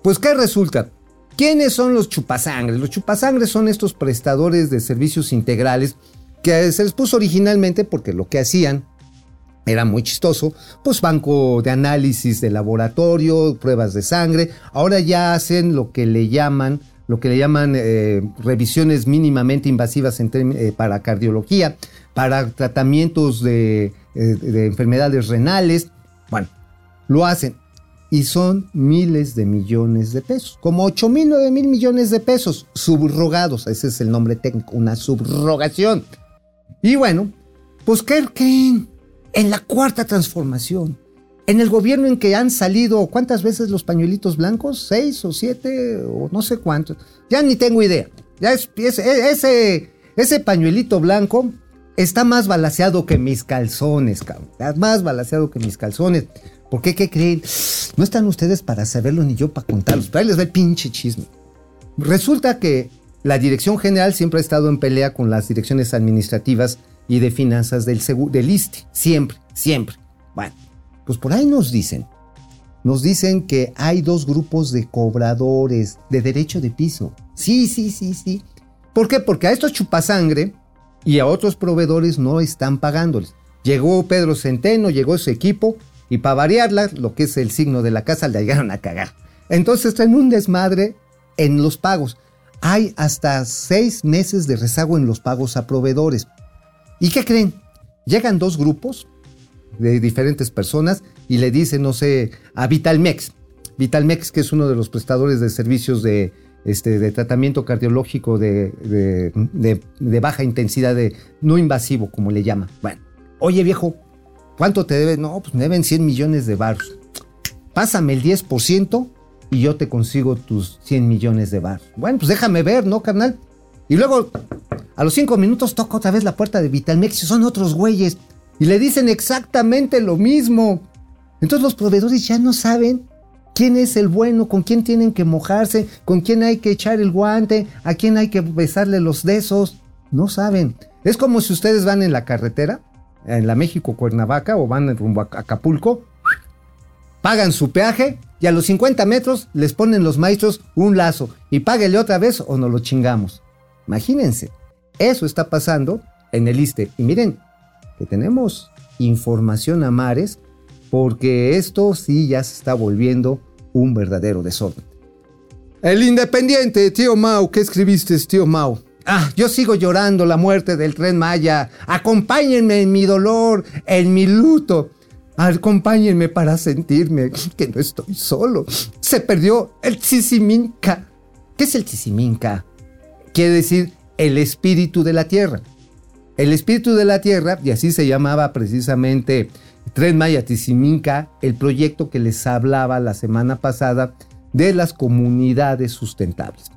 pues ¿qué resulta? ¿Quiénes son los chupasangres? Los chupasangres son estos prestadores de servicios integrales que se les puso originalmente porque lo que hacían era muy chistoso, pues banco de análisis de laboratorio, pruebas de sangre, ahora ya hacen lo que le llaman, lo que le llaman eh, revisiones mínimamente invasivas eh, para cardiología, para tratamientos eh, de enfermedades renales, bueno, lo hacen y son miles de millones de pesos, como 8 mil, 9 mil millones de pesos subrogados, ese es el nombre técnico, una subrogación. Y bueno, pues ¿qué? En la cuarta transformación, en el gobierno en que han salido, ¿cuántas veces los pañuelitos blancos? ¿Seis o siete o no sé cuántos? Ya ni tengo idea. Ya es, ese, ese pañuelito blanco está más balaseado que mis calzones, cabrón. Más balaseado que mis calzones. ¿Por qué? ¿Qué creen? No están ustedes para saberlo ni yo para contarlos. Pero ahí les va el pinche chisme. Resulta que la dirección general siempre ha estado en pelea con las direcciones administrativas y de finanzas del, del ISTE. Siempre, siempre. Bueno, pues por ahí nos dicen. Nos dicen que hay dos grupos de cobradores de derecho de piso. Sí, sí, sí, sí. ¿Por qué? Porque a estos chupasangre y a otros proveedores no están pagándoles. Llegó Pedro Centeno, llegó su equipo y para variarla, lo que es el signo de la casa, le llegaron a cagar. Entonces traen un desmadre en los pagos. Hay hasta seis meses de rezago en los pagos a proveedores. ¿Y qué creen? Llegan dos grupos de diferentes personas y le dicen, no sé, a Vitalmex. Vitalmex, que es uno de los prestadores de servicios de, este, de tratamiento cardiológico de, de, baja intensidad, de no invasivo, como le llama. Bueno, oye viejo, ¿cuánto te debe? No, pues me deben 100 millones de baros. Pásame el 10% y yo te consigo tus 100 millones de bar. Bueno, pues déjame ver, ¿no, carnal? Y luego, a los 5 minutos, toca otra vez la puerta de Vitalmex son otros güeyes. Y le dicen exactamente lo mismo. Entonces los proveedores ya no saben quién es el bueno, con quién tienen que mojarse, con quién hay que echar el guante, a quién hay que besarle los dedos. No saben. Es como si ustedes van en la carretera, en la México Cuernavaca o van rumbo a Acapulco, pagan su peaje y a los 50 metros les ponen los maestros un lazo y páguele otra vez o nos lo chingamos. Imagínense, eso está pasando en el ISTE. Y miren, que tenemos información a mares porque esto sí ya se está volviendo un verdadero desorden. El Independiente, tío Mau, ¿qué escribiste, tío Mau? Ah, yo sigo llorando la muerte del tren Maya. Acompáñenme en mi dolor, en mi luto. Acompáñenme para sentirme que no estoy solo. Se perdió el Tsisiminka. ¿Qué es el Tsisiminka? Quiere decir el espíritu de la tierra. El espíritu de la tierra, y así se llamaba precisamente Tren Maya Tsisiminka, el proyecto que les hablaba la semana pasada de las comunidades sustentables.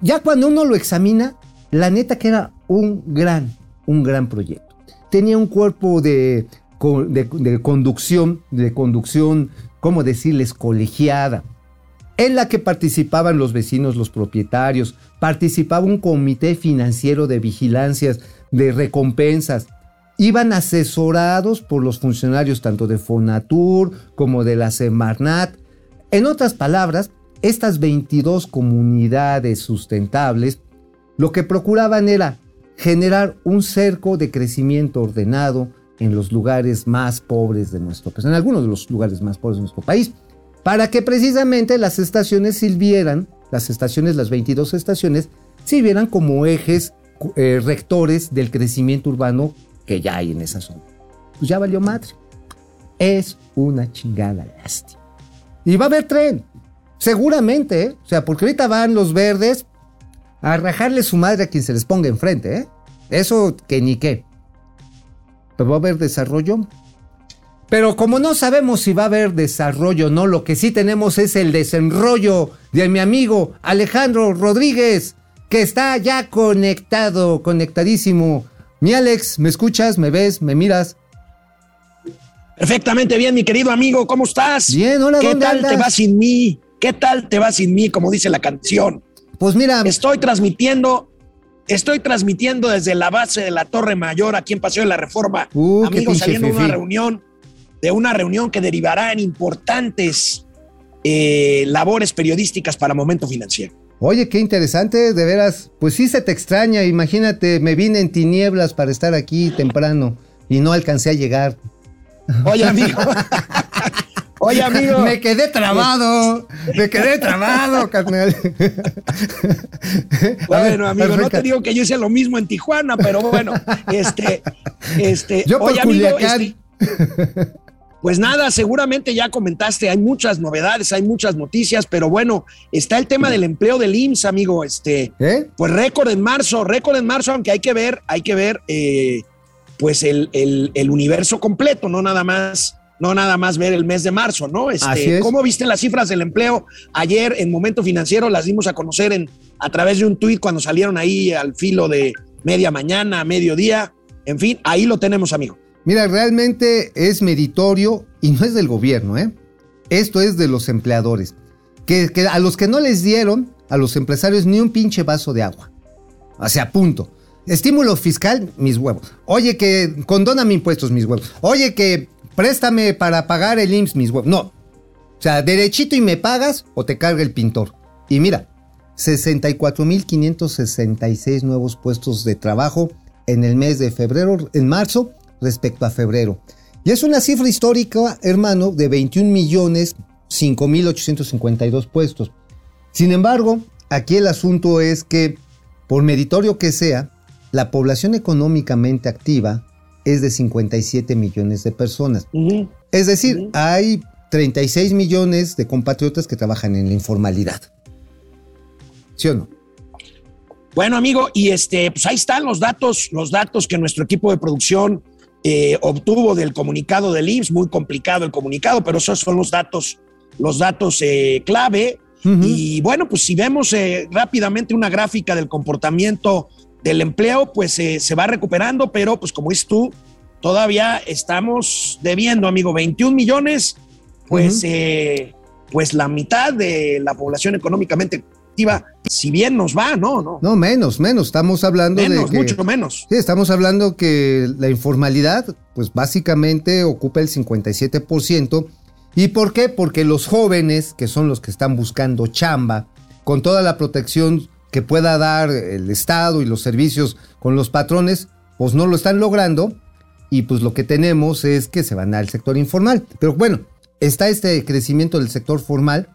Ya cuando uno lo examina, la neta que era un gran, un gran proyecto. Tenía un cuerpo de de, conducción, de conducción, ¿cómo decirles?, colegiada, en la que participaban los vecinos, los propietarios, participaba un comité financiero de vigilancias, de recompensas, iban asesorados por los funcionarios tanto de Fonatur como de la Semarnat. En otras palabras, estas 22 comunidades sustentables lo que procuraban era generar un cerco de crecimiento ordenado, en los lugares más pobres de nuestro país, en algunos de los lugares más pobres de nuestro país, para que precisamente las estaciones sirvieran, las estaciones, las 22 estaciones, sirvieran como ejes eh, rectores del crecimiento urbano que ya hay en esa zona. Pues ya valió madre. Es una chingada lástima. Y va a haber tren, seguramente, ¿eh? O sea, porque ahorita van los verdes a rajarle su madre a quien se les ponga enfrente, ¿eh? Eso que ni qué pero va a haber desarrollo. Pero como no sabemos si va a haber desarrollo o no, lo que sí tenemos es el desenrollo de mi amigo Alejandro Rodríguez, que está ya conectado, conectadísimo. Mi Alex, ¿me escuchas? ¿Me ves? ¿Me miras? Perfectamente bien, mi querido amigo, ¿cómo estás? Bien, hola, ¿Qué tal te va sin mí? ¿Qué tal te va sin mí, como dice la canción? Pues mira, estoy transmitiendo Estoy transmitiendo desde la base de la Torre Mayor aquí en Paseo de la Reforma. Uh, Amigos, saliendo de una reunión, de una reunión que derivará en importantes eh, labores periodísticas para Momento Financiero. Oye, qué interesante, de veras. Pues sí se te extraña, imagínate, me vine en tinieblas para estar aquí temprano y no alcancé a llegar. Oye, amigo. Oye, amigo. Me quedé trabado. Me quedé trabado, carnal. Bueno, amigo, no te digo que yo hice lo mismo en Tijuana, pero bueno, este, este. Yo oye, amigo, este, pues nada, seguramente ya comentaste, hay muchas novedades, hay muchas noticias, pero bueno, está el tema del empleo del IMSS, amigo. Este, ¿Eh? pues récord en marzo, récord en marzo, aunque hay que ver, hay que ver, eh, pues el, el, el universo completo, no nada más no nada más ver el mes de marzo, ¿no? Este, ¿Cómo viste las cifras del empleo? Ayer en Momento Financiero las dimos a conocer en, a través de un tuit cuando salieron ahí al filo de media mañana, mediodía. En fin, ahí lo tenemos, amigo. Mira, realmente es meritorio y no es del gobierno, ¿eh? Esto es de los empleadores. Que, que a los que no les dieron, a los empresarios ni un pinche vaso de agua. O sea, punto. Estímulo fiscal, mis huevos. Oye, que condóname impuestos, mis huevos. Oye, que préstame para pagar el IMSS, mis huevos. No. O sea, derechito y me pagas o te carga el pintor. Y mira, 64.566 nuevos puestos de trabajo en el mes de febrero, en marzo, respecto a febrero. Y es una cifra histórica, hermano, de 21 millones 5.852 puestos. Sin embargo, aquí el asunto es que, por meritorio que sea, la población económicamente activa es de 57 millones de personas. Es decir, hay 36 millones de compatriotas que trabajan en la informalidad. ¿Sí o no? Bueno, amigo, y este, pues ahí están los datos, los datos que nuestro equipo de producción eh, obtuvo del comunicado del IMSS, muy complicado el comunicado, pero esos son los datos, los datos eh, clave. Y bueno, pues si vemos eh, rápidamente una gráfica del comportamiento del empleo, pues se va recuperando, pero pues como dices tú, todavía estamos debiendo, amigo, 21 millones, pues, pues la mitad de la población económicamente si bien nos va, no, no. No, menos, menos. Estamos hablando de. Menos, mucho menos. Sí, estamos hablando que la informalidad, pues básicamente ocupa el 57%. ¿Y por qué? Porque los jóvenes, que son los que están buscando chamba, con toda la protección que pueda dar el Estado y los servicios con los patrones, pues no lo están logrando. Y pues lo que tenemos es que se van al sector informal. Pero bueno, está este crecimiento del sector formal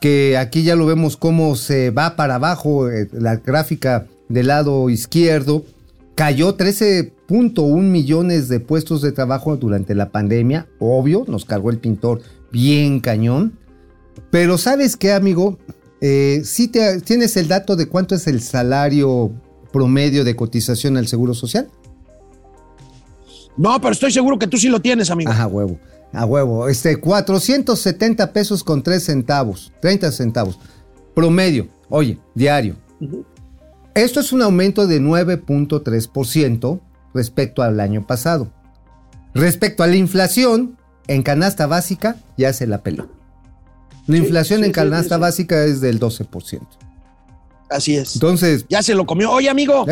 que aquí ya lo vemos cómo se va para abajo eh, la gráfica del lado izquierdo. Cayó 13.1 millones de puestos de trabajo durante la pandemia, obvio, nos cargó el pintor bien cañón. Pero ¿sabes qué, amigo? Eh, si tienes el dato de cuánto es el salario promedio de cotización al Seguro Social. No, pero estoy seguro que tú sí lo tienes, amigo. Ajá, huevo. A huevo. Este, 470 pesos con 3 centavos. 30 centavos. Promedio. Oye, diario. Esto es un aumento de 9.3% respecto al año pasado. Respecto a la inflación, en canasta básica ya se la peló. La inflación en canasta básica es del 12%. Así es. Entonces. Ya se lo comió. Oye, amigo.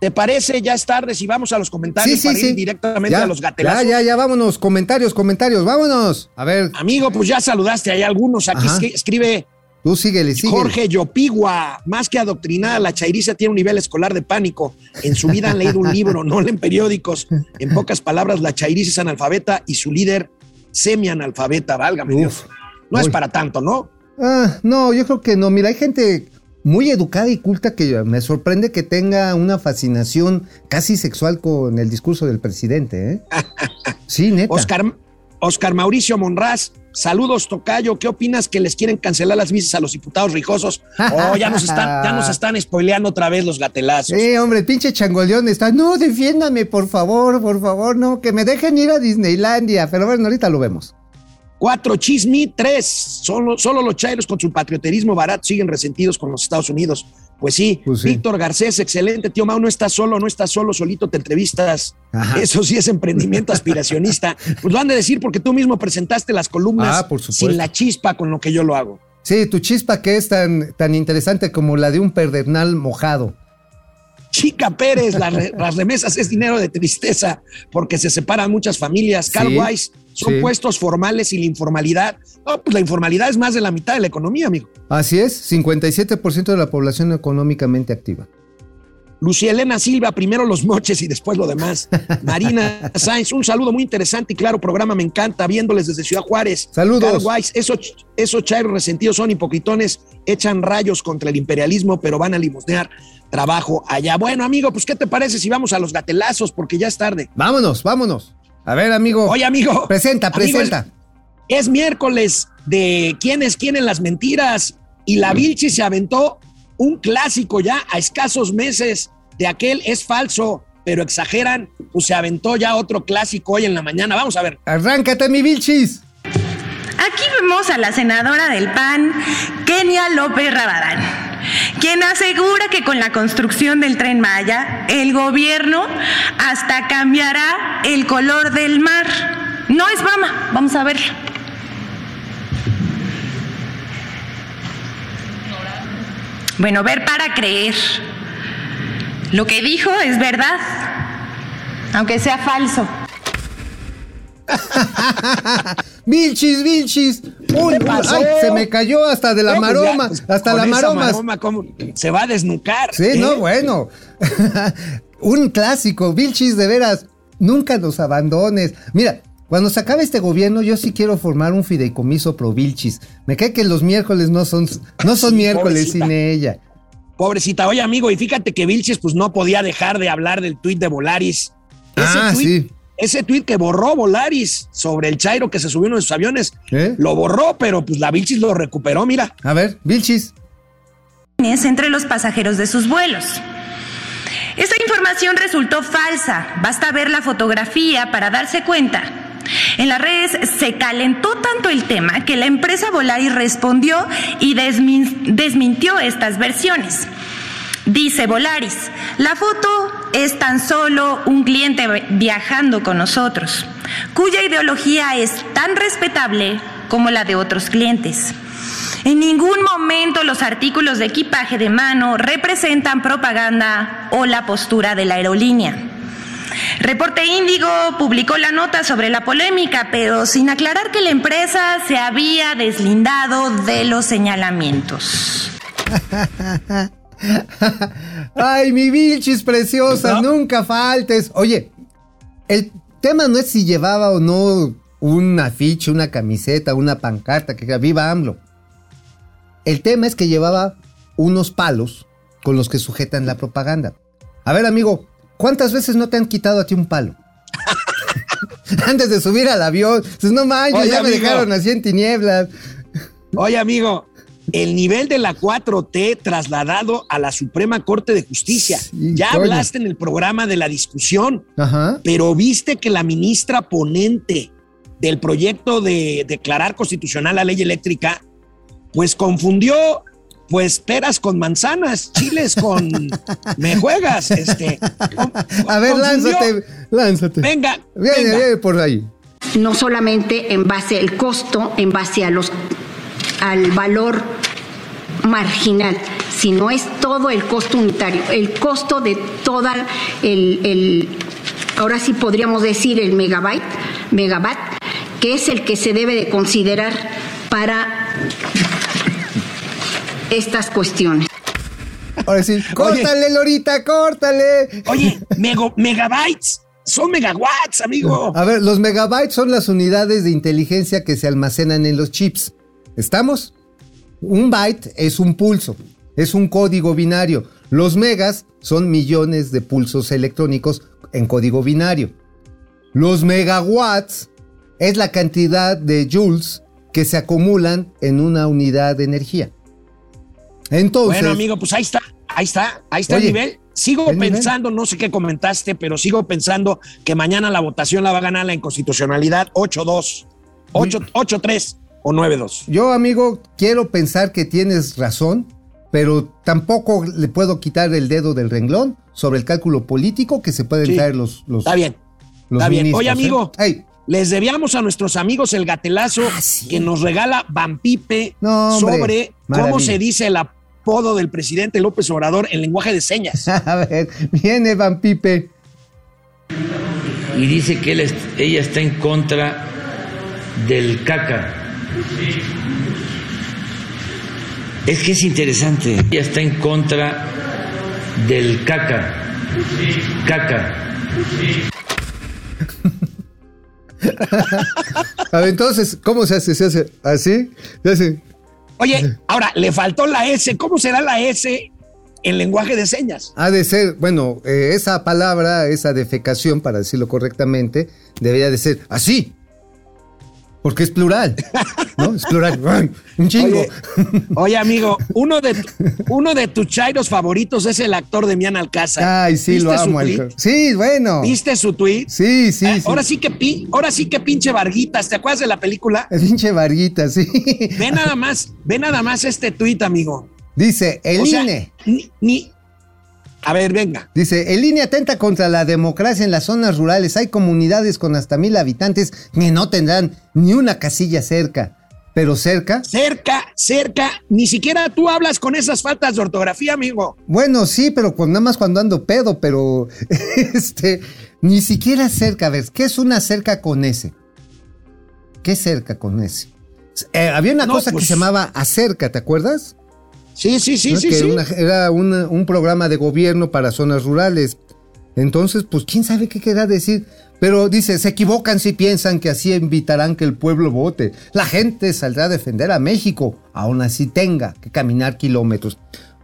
¿Te parece? Ya es tarde, si vamos a los comentarios sí, sí, para ir directamente a los gatelazos. Ya, ya, ya, vámonos. Comentarios, comentarios, vámonos. A ver. Amigo, pues ya saludaste, hay algunos. Aquí escribe Tú síguele, síguele. Jorge Yopigua, más que adoctrinada, la chairiza tiene un nivel escolar de pánico. En su vida han leído un libro, no leen periódicos. En pocas palabras, la chairiza es analfabeta y su líder semi-analfabeta, válgame Dios. No es para tanto, ¿no? Ah, no, yo creo que no. Mira, hay gente muy educada y culta que me sorprende que tenga una fascinación casi sexual con el discurso del presidente. ¿eh? Sí, neta. Oscar, Oscar Mauricio Monraz, saludos Tocayo, ¿qué opinas que les quieren cancelar las misas a los diputados rijosos? Oh, ya nos están, ya nos están spoileando otra vez los gatelazos. Sí, hombre, pinche changoleón está, no, defiéndame, por favor, por favor, no, que me dejen ir a Disneylandia, pero bueno, ahorita lo vemos. Cuatro, Chismi. Tres, solo, solo los chairos con su patrioterismo barato siguen resentidos con los Estados Unidos. Pues sí, pues Víctor Garcés, excelente, tío Mau, no estás solo, no estás solo, solito te entrevistas. Eso sí es emprendimiento aspiracionista. Pues lo han de decir porque tú mismo presentaste las columnas ah, sin la chispa con lo que yo lo hago. Sí, tu chispa que es tan, tan interesante como la de un perdernal mojado. Chica Pérez, las, remesas es dinero de tristeza porque se separan muchas familias. Carl Weiss, son puestos formales y la informalidad. No, pues la informalidad es más de la mitad de la economía, amigo. Así es, 57% de la población económicamente activa. Lucía Elena Silva, primero los moches y después lo demás. Marina Sainz, un saludo muy interesante y claro programa, me encanta, viéndoles desde Ciudad Juárez. Saludos. Esos, esos chairos resentidos son hipocritones, echan rayos contra el imperialismo, pero van a limosnear trabajo allá. Bueno, amigo, pues ¿qué te parece si vamos a los gatelazos? Porque ya es tarde. Vámonos, vámonos. A ver, amigo. Oye, amigo. Presenta, presenta. es, miércoles de quién es quién en las mentiras y la Vilchi se aventó un clásico ya a escasos meses de aquel es falso, pero exageran, pues se aventó ya otro clásico hoy en la mañana. Vamos a ver. Arráncate, mi Vilchis. Aquí vemos a la senadora del PAN, Kenia López Rabadán quien asegura que con la construcción del tren Maya, el gobierno hasta cambiará el color del mar. No es broma, vamos a verlo. Bueno, ver para creer. Lo que dijo es verdad, aunque sea falso. Vilchis, Vilchis. Uy, ay, se me cayó hasta de la pues maroma, pues, hasta la maroma. Se va a desnucar. Sí, no, ¿eh? bueno. Un clásico, Vilchis, de veras, nunca nos abandones. Mira, cuando se acabe este gobierno, yo sí quiero formar un fideicomiso pro Vilchis. Me cae que los miércoles no son, no son miércoles sin ella. Pobrecita, oye amigo, y fíjate que Vilchis pues no podía dejar de hablar del tuit de Volaris. ah, sí ese tuit que borró Volaris sobre el Chairo que se subió en sus aviones, ¿Eh? lo borró, pero pues la Vilchis lo recuperó, mira. A ver, Vilchis. Entre los pasajeros de sus vuelos. Esta información resultó falsa, basta ver la fotografía para darse cuenta. En las redes se calentó tanto el tema que la empresa Volaris respondió y desmintió estas versiones. Dice Volaris, la foto es tan solo un cliente viajando con nosotros, cuya ideología es tan respetable como la de otros clientes. En ningún momento los artículos de equipaje de mano representan propaganda o la postura de la aerolínea. Reporte Índigo publicó la nota sobre la polémica, pero sin aclarar que la empresa se había deslindado de los señalamientos. Ay, mi Vilchis preciosa, nunca faltes. Oye, el tema no es si llevaba o no un afiche, una camiseta, una pancarta que viva AMLO. El tema es que llevaba unos palos con los que sujetan la propaganda. A ver, amigo, ¿cuántas veces no te han quitado a ti un palo? Antes de subir al avión. Pues no manches, ya me dejaron así en tinieblas. Oye, amigo, el nivel de la 4T trasladado a la Suprema Corte de Justicia. ya hablaste en el programa de la discusión, pero viste que la ministra ponente del proyecto de declarar constitucional la ley eléctrica, pues confundió pues peras con manzanas, chiles con me juegas, este. A ver, lánzate, lánzate. Venga, viene, viene por ahí. No solamente en base al costo, en base a los al valor marginal, sino es todo el costo unitario, el costo de toda el, ahora sí podríamos decir el megabyte, megawatt, que es el que se debe de considerar para estas cuestiones. Ahora sí, córtale, Lorita, córtale. Oye, megabytes. Son megawatts, amigo. A ver, los megabytes son las unidades de inteligencia que se almacenan en los chips. ¿Estamos? Un byte es un pulso, es un código binario. Los megas son millones de pulsos electrónicos en código binario. Los megawatts es la cantidad de joules que se acumulan en una unidad de energía. Entonces. Bueno, amigo, pues ahí está, ahí está, ahí está el nivel. Sigo pensando, no sé qué comentaste, pero sigo pensando que mañana la votación la va a ganar la inconstitucionalidad 8-2, 8-3 o 9-2. Yo, amigo, quiero pensar que tienes razón, pero tampoco le puedo quitar el dedo del renglón sobre el cálculo político que se pueden traer los, los. Está bien. está bien. Oye, ¿eh? amigo. Les debíamos a nuestros amigos el gatelazo ah, que nos regala Vampipe sobre cómo se dice el apodo del presidente López Obrador en lenguaje de señas. a ver, viene Vampipe. Y dice que ella está en contra del caca. Es que es interesante. Ella está en contra del caca. Caca. A ver, entonces, ¿cómo se hace? ¿Se hace así? Oye, ahora, le faltó la S. ¿Cómo será la S en lenguaje de señas? Ha de ser, bueno, eh, esa palabra, esa defecación, para decirlo correctamente, debería de ser así. Porque es plural, ¿no? Es plural. Un chingo. Oye, amigo, uno de, uno de tus chairos favoritos es el actor de Mian Alcázar. Ay, sí, lo amo. Sí, bueno. ¿Viste su tweet? Sí, sí, eh, Ahora sí que ahora sí que pinche Varguitas. ¿Te acuerdas de la película? El pinche Varguitas, sí. Ve nada más, ve nada más este tweet, amigo. Dice, el INE. ni, a ver, venga. Dice, el línea atenta contra la democracia en las zonas rurales. Hay comunidades con hasta mil habitantes que no tendrán ni una casilla cerca. pero cerca. Cerca, cerca. Ni siquiera tú hablas con esas faltas de ortografía, amigo. Bueno, sí, pero nada más cuando ando pedo, pero este, ni siquiera cerca. A ver, ¿qué es una cerca con ese? ¿Qué cerca con ese? Eh, había una cosa que pues se llamaba acerca, ¿te acuerdas? Sí, sí, sí, sí. sí. era un programa de gobierno para zonas rurales. Entonces, pues, ¿quién sabe qué querrá decir? Pero dice, se equivocan si piensan que así invitarán que el pueblo vote. La gente saldrá a defender a México, aún así tenga que caminar kilómetros.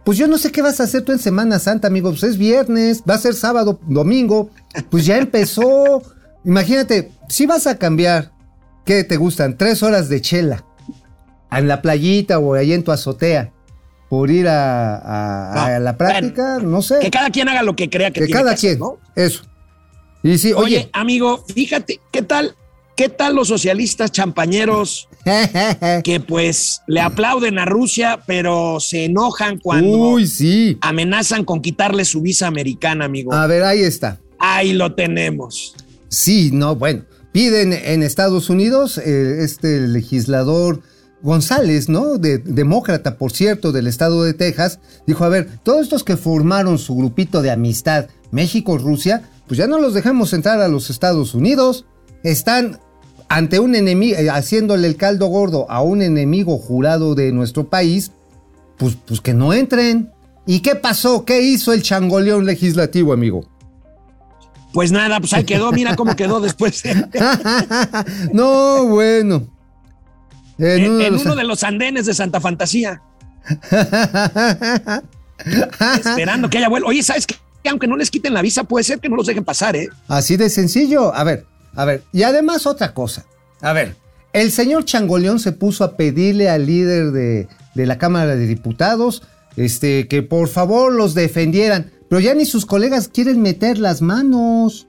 Pues yo no sé qué vas a hacer tú en Semana Santa, amigo. Pues es viernes, va a ser sábado, domingo. Pues ya empezó. Imagínate, si vas a cambiar, ¿qué te gustan? Tres horas de chela. En la playita o ahí en tu azotea. Por ir a, la práctica, no sé. Que cada quien haga lo que crea que, que cada quien, ¿no? Eso oye, amigo, fíjate, ¿qué tal? ¿Qué tal los socialistas champañeros que pues le aplauden a Rusia, pero se enojan cuando amenazan con quitarle su visa americana, amigo? A ver, ahí está. Ahí lo tenemos. Sí, no, bueno, piden en Estados Unidos, eh, este legislador González, ¿no? De, demócrata, por cierto, del estado de Texas, dijo, a ver, todos estos que formaron su grupito de amistad México-Rusia, pues ya no los dejemos entrar a los Estados Unidos. Están ante un enemigo, eh, haciéndole el caldo gordo a un enemigo jurado de nuestro país, pues, pues que no entren. ¿Y qué pasó? ¿Qué hizo el changoleón legislativo, amigo? Pues nada, pues ahí quedó, mira cómo quedó después. no, bueno. En, uno, de los andenes de Santa Fantasía. Esperando que haya vuelo. Oye, ¿sabes qué? aunque no les quiten la visa, puede ser que no los dejen pasar, ¿eh? Así de sencillo. A ver, a ver. Y además otra cosa. A ver, el señor Changoleón se puso a pedirle al líder de, la Cámara de Diputados este, que por favor los defendieran. Pero ya ni sus colegas quieren meter las manos.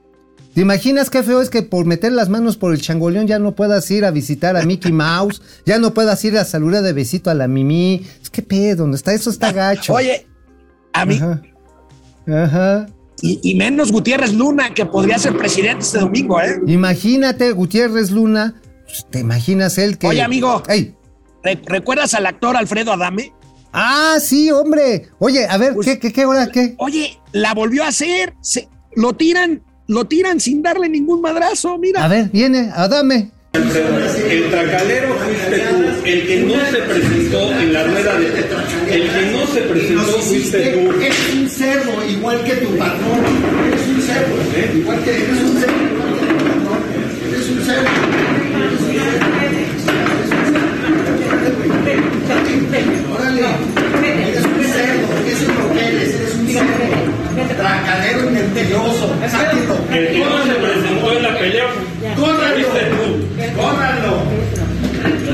¿Te imaginas qué feo es que por meter las manos por el changoleón ya no puedas ir a visitar a Mickey Mouse? Ya no puedas ir a saludar de besito a la Mimi. Es que pedo, ¿dónde está? Eso está gacho. Oye, a mí, Ajá. Y, menos Gutiérrez Luna, que podría ser presidente este domingo, ¿eh? Imagínate, Gutiérrez Luna, pues, te imaginas él que. Oye, amigo. ¿Recuerdas al actor Alfredo Adame? Ah, sí, hombre. Oye, a ver, pues, ¿qué, qué, qué hora, qué? Oye, la volvió a hacer. Se, lo tiran, lo tiran sin darle ningún madrazo, mira. A ver, viene, Adame. El tracalero fuiste tú, el que no se presentó en la rueda de el que no se presentó fuiste tú. Es un cerdo igual que tu patrón. Es un cerdo, ¿eh? igual que eres un cerdo, igual que tu patrón. Eres un cerdo. Órale, eres un cerdo, eso es lo que eres, eres un cerdo. Tracalero y mentiroso. El que no se presentó en la pelea tú. ¡Córralo!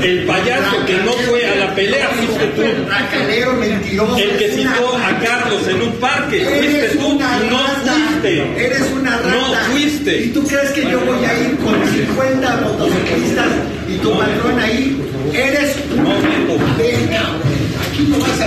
El payaso que no fue a la pelea fuiste tú. mentiroso. El que citó a Carlos en un parque fuiste tú no fuiste. Eres una rata. No fuiste. ¿Y tú crees que yo voy a ir con 50 motociclistas y tu patrón ahí? Eres un no, Aquí no vas a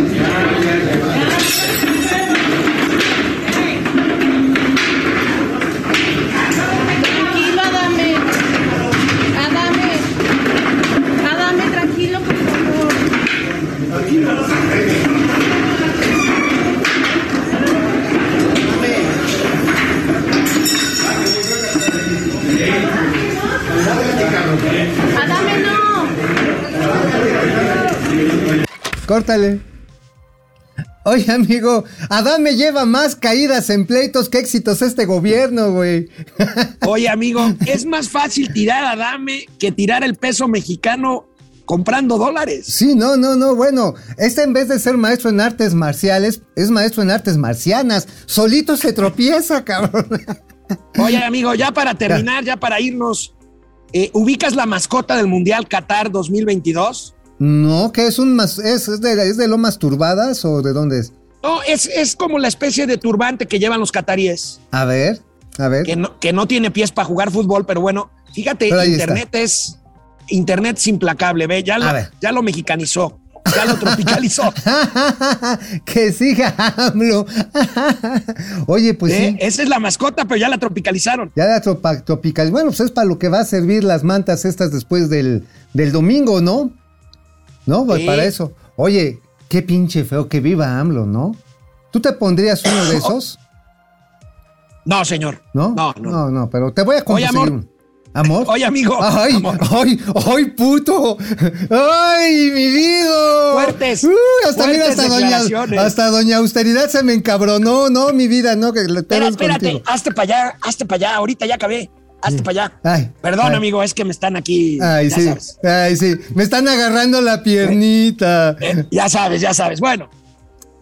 Adame no. Córtale. Oye, amigo, Adame lleva más caídas en pleitos que éxitos este gobierno, güey. Oye, amigo, es más fácil tirar a Adame que tirar el peso mexicano comprando dólares. Sí, no, no, no, bueno, este en vez de ser maestro en artes marciales, es maestro en artes marcianas. Solito se tropieza, cabrón. Oye, amigo, ya para terminar, ya para irnos, eh, ¿Ubicas la mascota del Mundial Qatar 2022? No, que es un mas es, es, de, es de lomas turbadas o de dónde es? No, es, es como la especie de turbante que llevan los cataríes. A ver, a ver. Que no, que no tiene pies para jugar fútbol, pero bueno, fíjate, internet es internet es implacable, ve, ya lo, ya lo mexicanizó. Ya lo tropicalizó. que siga AMLO. Oye, pues sí. Esa es la mascota, pero ya la tropicalizaron. Ya la tropicalizaron. Bueno, pues es para lo que va a servir las mantas estas después del, del domingo, ¿no? ¿No? Pues para eso. Oye, qué pinche feo que viva AMLO, ¿no? ¿Tú te pondrías uno de esos? No, señor. ¿No? No, no. No, pero te voy a conseguir amor. ¿Amor? Oye, amigo. ¡Ay, ay, ay, puto! ¡Ay, mi vida! Fuertes. Uh, hasta mira, hasta doña, hasta doña Austeridad se me encabronó, no, mi vida, no, que le Espera, espérate, hazte para allá, hazte para allá, ahorita ya acabé. Hazte para allá. Ay, Perdón, amigo, es que me están aquí. Ay, sí. Ay, sí. Me están agarrando la piernita. Eh, ya sabes, ya sabes. Bueno.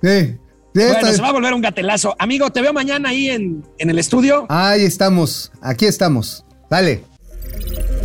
Sí. Bueno, se va a volver un gatelazo. Amigo, te veo mañana ahí en, en el estudio. Ahí estamos. Aquí estamos. Dale. Thank you.